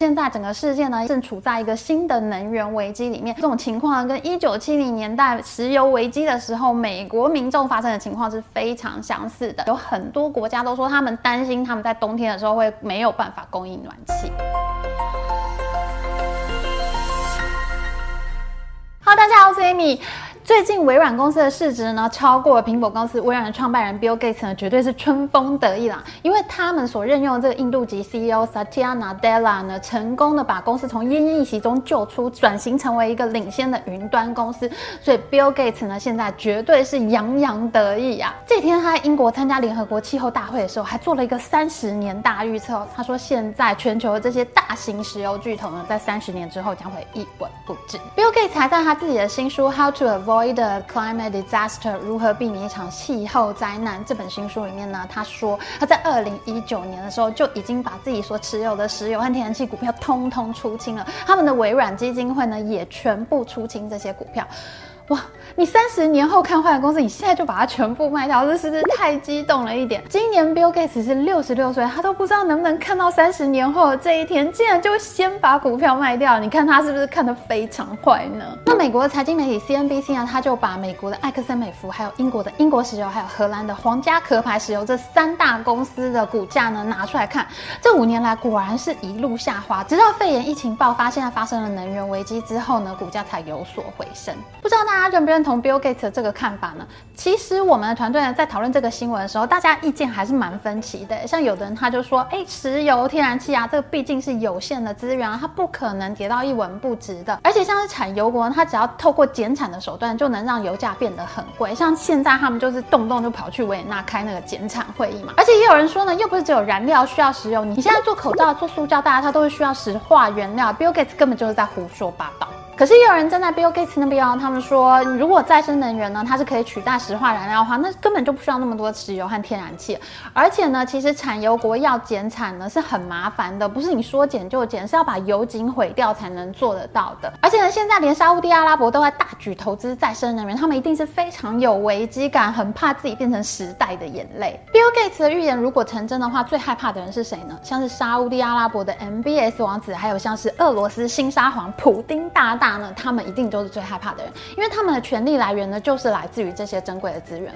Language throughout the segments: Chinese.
现在整个世界呢，正处在一个新的能源危机里面。这种情况，跟一九七零年代石油危机的时候，美国民众发生的情况是非常相似的。有很多国家都说，他们担心他们在冬天的时候会没有办法供应暖气。Hello，大家好，我是 Amy。最近微软公司的市值呢，超过了苹果公司。微软的创办人 Bill Gates 呢，绝对是春风得意啦，因为他们所任用的这个印度籍 CEO Satya Nadella 呢，成功的把公司从奄奄一息中救出，转型成为一个领先的云端公司。所以 Bill Gates 呢，现在绝对是洋洋得意啊！这天他在英国参加联合国气候大会的时候，还做了一个三十年大预测。他说，现在全球的这些大型石油巨头呢，在三十年之后将会一文不值。Bill Gates 还在他自己的新书 How to Avoid Climate disaster 如何避免一场气候灾难？这本新书里面呢，他说他在二零一九年的时候就已经把自己所持有的石油和天然气股票通通出清了。他们的微软基金会呢，也全部出清这些股票。哇，你三十年后看坏的公司，你现在就把它全部卖掉，这是不是太激动了一点？今年 Bill Gates 是六十六岁，他都不知道能不能看到三十年后的这一天，竟然就先把股票卖掉，你看他是不是看得非常坏呢？那美国的财经媒体 CNBC 呢，他就把美国的埃克森美孚、还有英国的英国石油、还有荷兰的皇家壳牌石油这三大公司的股价呢拿出来看，这五年来果然是一路下滑，直到肺炎疫情爆发，现在发生了能源危机之后呢，股价才有所回升。不知道大家。大家认不认同 Bill Gates 的这个看法呢？其实我们的团队呢，在讨论这个新闻的时候，大家意见还是蛮分歧的。像有的人他就说，哎，石油、天然气啊，这个毕竟是有限的资源啊，它不可能跌到一文不值的。而且像是产油国，它只要透过减产的手段，就能让油价变得很贵。像现在他们就是动不动就跑去维也纳开那个减产会议嘛。而且也有人说呢，又不是只有燃料需要石油，你现在做口罩、做塑胶袋，它都是需要石化原料。Bill Gates 根本就是在胡说八道。可是也有人站在 Bill Gates 那边哦，他们说，如果再生能源呢，它是可以取代石化燃料的话，那根本就不需要那么多石油和天然气。而且呢，其实产油国要减产呢是很麻烦的，不是你说减就减，是要把油井毁掉才能做得到的。而且呢，现在连沙乌地阿拉伯都在大举投资再生能源，他们一定是非常有危机感，很怕自己变成时代的眼泪。Bill Gates 的预言如果成真的话，最害怕的人是谁呢？像是沙乌地阿拉伯的 MBS 王子，还有像是俄罗斯新沙皇普丁大大。呢，他们一定都是最害怕的人，因为他们的权力来源呢，就是来自于这些珍贵的资源。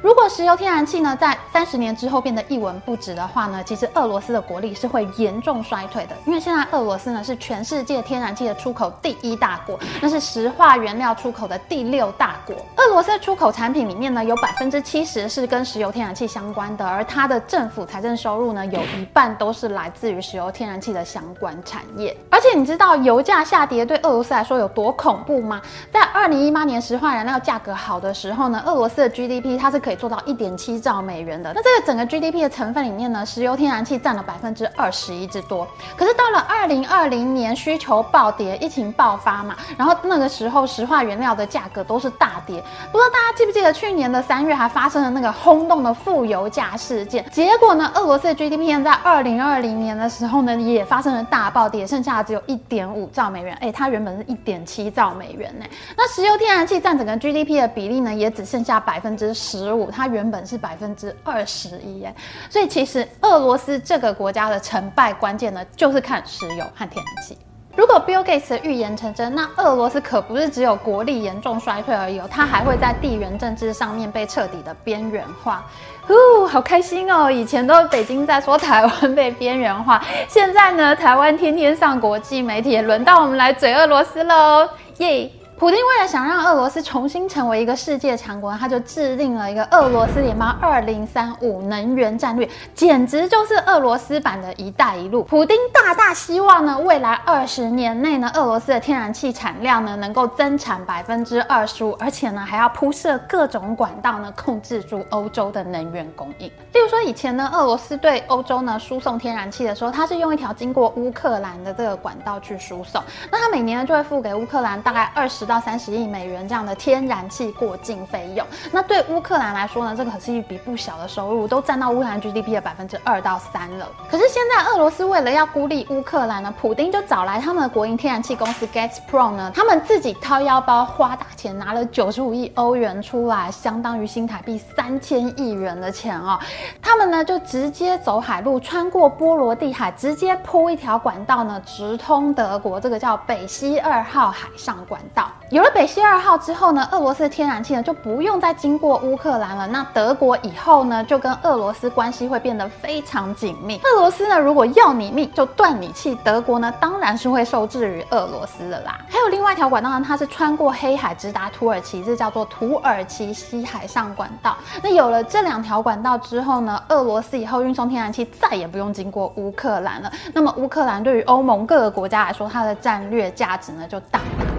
如果石油、天然气呢，在三十年之后变得一文不值的话呢，其实俄罗斯的国力是会严重衰退的。因为现在俄罗斯呢是全世界天然气的出口第一大国，那是石化原料出口的第六大国。俄罗斯的出口产品里面呢，有百分之七十是跟石油、天然气相关的，而它的政府财政收入呢，有一半都是来自于石油、天然气的相关产业。而且你知道油价下跌对俄罗斯来说有多恐怖吗？在二零一八年石化燃料价格好的时候呢，俄罗斯的 GDP 它是可以做到一点七兆美元的。那这个整个 GDP 的成分里面呢，石油、天然气占了百分之二十一之多。可是到了二零二零年，需求暴跌，疫情爆发嘛，然后那个时候石化原料的价格都是大跌。不知道大家记不记得去年的三月还发生了那个轰动的负油价事件？结果呢，俄罗斯的 GDP 在二零二零年的时候呢，也发生了大暴跌，剩下的只有一点五兆美元。哎，它原本是一点七兆美元呢。那石油、天然气占整个 GDP 的比例呢，也只剩下百分之十五，它原本是百分之二十一耶。所以其实俄罗斯这个国家的成败关键呢，就是看石油和天然气。如果 Bill Gates 的预言成真，那俄罗斯可不是只有国力严重衰退而已，它还会在地缘政治上面被彻底的边缘化。呼，好开心哦！以前都是北京在说台湾被边缘化，现在呢，台湾天天上国际媒体，也轮到我们来嘴俄罗斯喽，耶！普丁为了想让俄罗斯重新成为一个世界强国，他就制定了一个俄罗斯联邦二零三五能源战略，简直就是俄罗斯版的一带一路。普丁大大希望呢，未来二十年内呢，俄罗斯的天然气产量呢能够增产百分之二十五，而且呢还要铺设各种管道呢，控制住欧洲的能源供应。例如说，以前呢，俄罗斯对欧洲呢输送天然气的时候，它是用一条经过乌克兰的这个管道去输送，那它每年呢就会付给乌克兰大概二十。到三十亿美元这样的天然气过境费用，那对乌克兰来说呢，这个可是一笔不小的收入，都占到乌克兰 GDP 的百分之二到三了。可是现在俄罗斯为了要孤立乌克兰呢，普丁就找来他们的国营天然气公司 Gazprom 呢，他们自己掏腰包花大钱拿了九十五亿欧元出来，相当于新台币三千亿元的钱哦。他们呢就直接走海路，穿过波罗的海，直接铺一条管道呢，直通德国，这个叫北溪二号海上管道。有了北溪二号之后呢，俄罗斯的天然气呢就不用再经过乌克兰了。那德国以后呢就跟俄罗斯关系会变得非常紧密。俄罗斯呢如果要你命就断你气，德国呢当然是会受制于俄罗斯的啦。还有另外一条管道呢，它是穿过黑海直达土耳其，这叫做土耳其西海上管道。那有了这两条管道之后呢，俄罗斯以后运送天然气再也不用经过乌克兰了。那么乌克兰对于欧盟各个国家来说，它的战略价值呢就大大的降。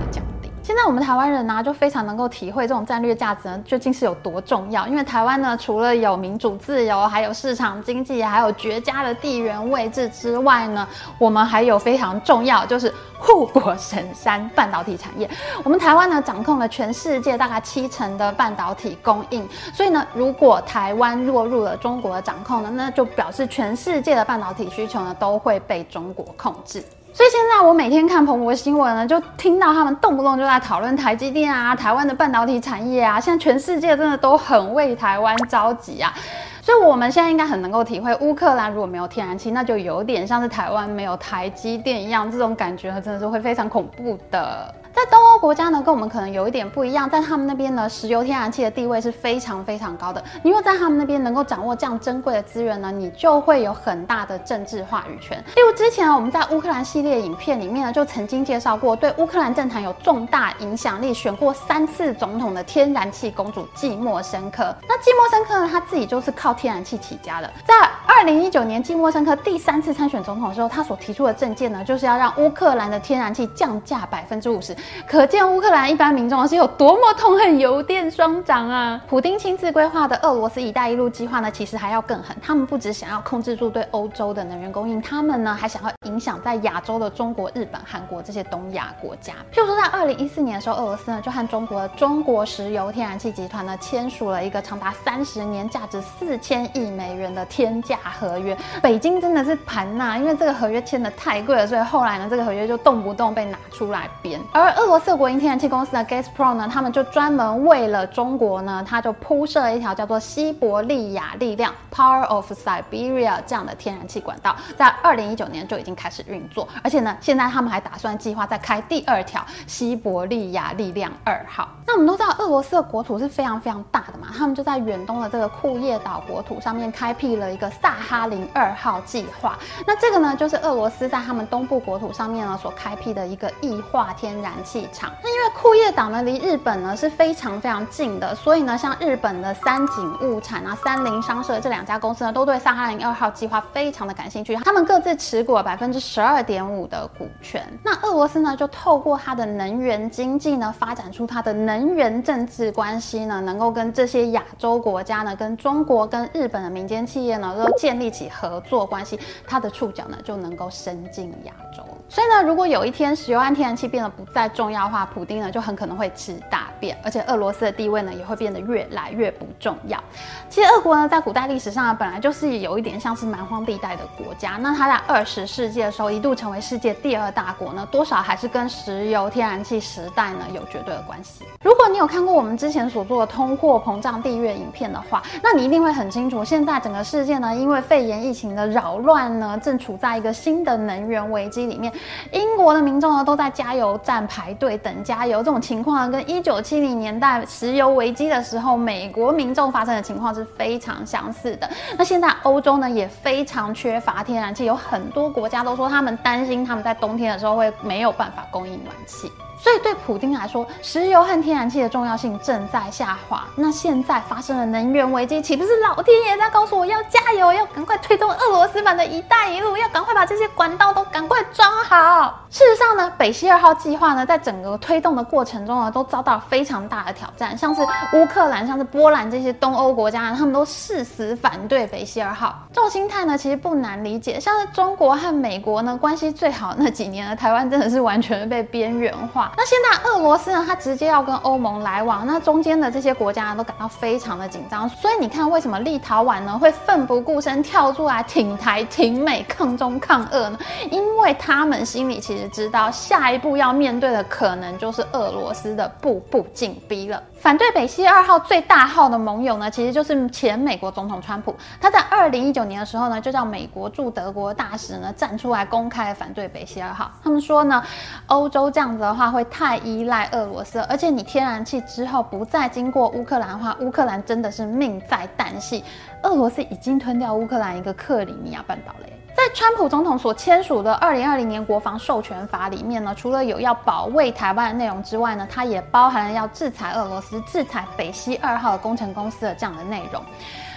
现在我们台湾人呢、就非常能够体会这种战略价值呢，究竟是有多重要。因为台湾呢，除了有民主自由，还有市场经济，还有绝佳的地缘位置之外呢，我们还有非常重要，就是护国神山半导体产业。我们台湾呢，掌控了全世界大概七成的半导体供应。所以呢，如果台湾落入了中国的掌控呢，那就表示全世界的半导体需求呢，都会被中国控制。所以现在我每天看彭博新闻呢，就听到他们动不动就在讨论台积电啊、台湾的半导体产业啊，现在全世界真的都很为台湾着急啊。所以我们现在应该很能够体会，乌克兰如果没有天然气，那就有点像是台湾没有台积电一样，这种感觉真的是会非常恐怖的。在东欧国家呢，跟我们可能有一点不一样，在他们那边呢，石油天然气的地位是非常非常高的。你若在他们那边能够掌握这样珍贵的资源呢，你就会有很大的政治话语权。例如之前啊，我们在乌克兰系列影片里面呢，就曾经介绍过，对乌克兰政坛有重大影响力、选过三次总统的天然气公主季莫申科。那季莫申科呢，他自己就是靠天然气起家的。在二零一九年，季莫申科第三次参选总统的时候，他所提出的政见呢，就是要让乌克兰的天然气降价百分之五十。可见乌克兰一般民众是有多么痛恨油电双涨啊！普丁亲自规划的俄罗斯“一带一路”计划呢，其实还要更狠。他们不只想要控制住对欧洲的能源供应，他们呢还想要影响在亚洲的中国、日本、韩国这些东亚国家。譬如说，在二零一四年的时候，俄罗斯呢就和中国的中国石油天然气集团呢签署了一个长达三十年、价值四千亿美元的天价合约。北京真的是盘呐，因为这个合约签的太贵了，所以后来呢，这个合约就动不动被拿出来编。而俄罗斯国营天然气公司的 Gazprom 呢，他们就专门为了中国呢，他就铺设了一条叫做西伯利亚力量 （Power of Siberia） 这样的天然气管道，在二零一九年就已经开始运作，而且呢，现在他们还打算计划再开第二条西伯利亚力量二号。那我们都知道，俄罗斯的国土是非常非常大的嘛，他们就在远东的这个库页岛国土上面开辟了一个萨哈林二号计划。那这个呢，就是俄罗斯在他们东部国土上面呢所开辟的一个液化天然气厂。那因为库页岛呢离日本呢是非常非常近的，所以呢，像日本的三井物产啊、三菱商社这两家公司呢，都对萨哈林二号计划非常的感兴趣，他们各自持股了百分分之十二点五的股权。那俄罗斯呢，就透过它的能源经济呢，发展出它的能源政治关系呢，能够跟这些亚洲国家呢，跟中国、跟日本的民间企业呢，都建立起合作关系，它的触角呢，就能够伸进亚洲。所以呢，如果有一天石油和天然气变得不再重要的话，普丁呢就很可能会吃大便，而且俄罗斯的地位呢也会变得越来越不重要。其实俄国呢在古代历史上呢本来就是有一点像是蛮荒地带的国家，那它在二十世纪的时候一度成为世界第二大国呢，多少还是跟石油天然气时代呢有绝对的关系。如果你有看过我们之前所做的通货膨胀地月影片的话，那你一定会很清楚，现在整个世界呢因为肺炎疫情的扰乱呢，正处在一个新的能源危机里面。英国的民众呢都在加油站排队等加油，这种情况跟一九七零年代石油危机的时候美国民众发生的情况是非常相似的。那现在欧洲呢也非常缺乏天然气，有很多国家都说他们担心他们在冬天的时候会没有办法供应暖气。所以对普丁来说，石油和天然气的重要性正在下滑。那现在发生了能源危机，岂不是老天爷在告诉我要加油，要赶快推动俄罗斯版的一带一路，要赶快把这些管道都赶快装好？事实上呢，北溪二号计划呢，在整个推动的过程中呢，都遭到非常大的挑战。像是乌克兰、像是波兰这些东欧国家，他们都誓死反对北溪二号。这种心态呢，其实不难理解。像是中国和美国呢，关系最好那几年呢，台湾真的是完全被边缘化。那现在俄罗斯呢，它直接要跟欧盟来往，那中间的这些国家呢，都感到非常的紧张。所以你看，为什么立陶宛呢会奋不顾身跳出来挺台、挺美、抗中抗俄呢？因为他们心里其实知道，下一步要面对的可能就是俄罗斯的步步紧逼了。反对北溪二号最大号的盟友呢，其实就是前美国总统川普。他在二零一九年的时候呢，就叫美国驻德国大使呢站出来公开反对北溪二号。他们说呢，欧洲这样子的话会太依赖俄罗斯，而且你天然气之后不再经过乌克兰的话，乌克兰真的是命在旦夕。俄罗斯已经吞掉乌克兰一个克里米亚半岛了。在川普总统所签署的二零二零年国防授权法里面呢，除了有要保卫台湾的内容之外呢，它也包含了要制裁俄罗斯、制裁北溪二号的工程公司的这样的内容。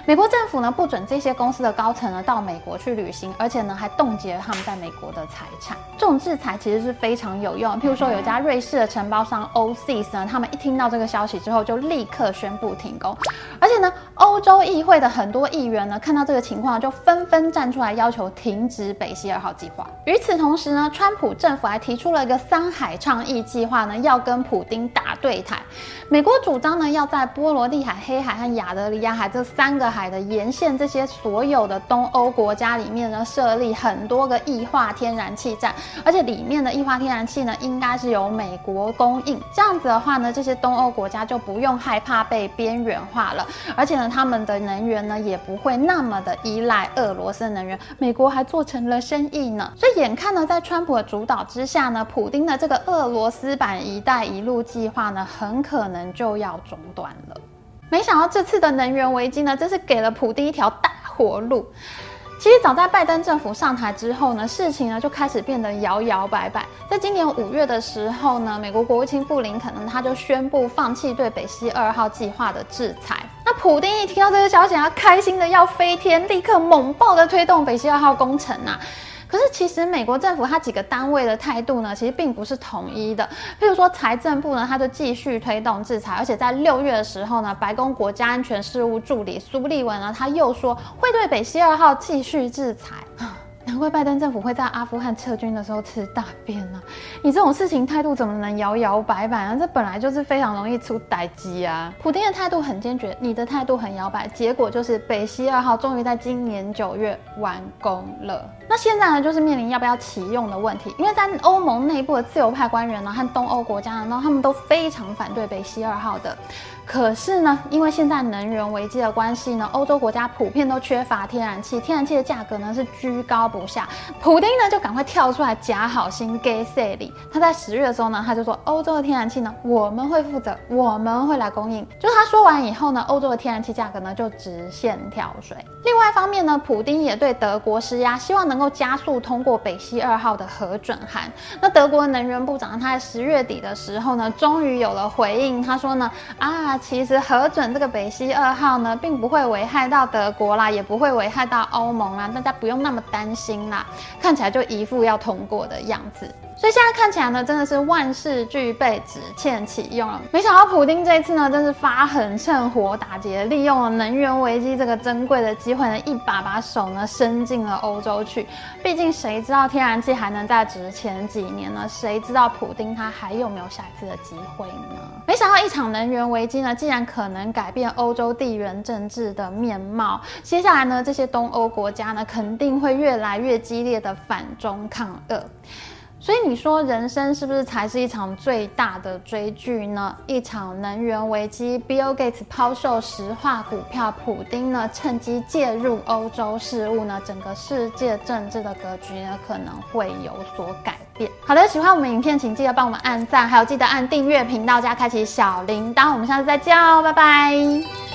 美国政府呢不准这些公司的高层呢到美国去旅行，而且呢还冻结了他们在美国的财产。这种制裁其实是非常有用的。譬如说，有家瑞士的承包商 OSIS 呢，他们一听到这个消息之后，就立刻宣布停工。而且呢，欧洲议会的很多议员呢看到这个情况，就纷纷站出来要求停止北溪二号计划。与此同时呢，川普政府还提出了一个三海倡议计划呢，要跟普丁打对台。美国主张呢，要在波罗的海、黑海和亚得里亚海这三个海海的沿线这些所有的东欧国家里面呢，设立很多个液化天然气站，而且里面的液化天然气呢，应该是由美国供应。这样子的话呢，这些东欧国家就不用害怕被边缘化了，而且呢，他们的能源呢，也不会那么的依赖俄罗斯能源。美国还做成了生意呢，所以眼看呢，在川普的主导之下呢，普丁的这个俄罗斯版“一带一路”计划呢，很可能。就要中断了。没想到这次的能源危机呢，真是给了普丁一条大活路。其实早在拜登政府上台之后呢，事情呢就开始变得摇摇摆摆。在今年五月的时候呢，美国国务卿布林肯呢，他就宣布放弃对北溪二号计划的制裁。那普丁一听到这个消息，他开心的要飞天，立刻猛爆的推动北溪二号工程啊。可是，其实美国政府它几个单位的态度呢，其实并不是统一的。譬如说，财政部呢，它就继续推动制裁，而且在六月的时候呢，白宫国家安全事务助理苏利文呢，他又说会对北溪二号继续制裁。难怪拜登政府会在阿富汗撤军的时候吃大便呢、啊！你这种事情态度怎么能摇摇摆摆啊？这本来就是非常容易出代志啊！普丁的态度很坚决，你的态度很摇摆，结果就是北溪二号终于在今年九月完工了。那现在呢，就是面临要不要启用的问题，因为在欧盟内部的自由派官员呢和东欧国家呢，他们都非常反对北溪二号的。可是呢，因为现在能源危机的关系呢，欧洲国家普遍都缺乏天然气，天然气的价格呢是居高不下。普丁呢就赶快跳出来假好心给塞里。他在十月的时候呢，他就说欧洲的天然气呢我们会负责，我们会来供应。就是他说完以后呢，欧洲的天然气价格呢就直线跳水。另外一方面呢，普丁也对德国施压，希望能能够加速通过北溪二号的核准函。那德国能源部长他在十月底的时候呢，终于有了回应，他说呢啊。其实核准这个北溪二号呢，并不会危害到德国啦，也不会危害到欧盟啦，大家不用那么担心啦。看起来就一副要通过的样子。所以现在看起来呢，真的是万事俱备，只欠启用了。没想到普丁这一次呢，真是发狠，趁火打劫，利用了能源危机这个珍贵的机会呢，一把把手呢伸进了欧洲去。毕竟谁知道天然气还能再值钱几年呢？谁知道普丁他还有没有下一次的机会呢？没想到一场能源危机呢，竟然可能改变欧洲地缘政治的面貌。接下来呢，这些东欧国家呢，肯定会越来越激烈的反中抗俄。所以你说人生是不是才是一场最大的追剧呢？一场能源危机，Bill Gates 抛售石化股票，普丁呢趁机介入欧洲事务呢，整个世界政治的格局呢可能会有所改变。好的，喜欢我们影片，请记得帮我们按赞，还有记得按订阅频道加开启小铃铛。我们下次再见哦，拜拜。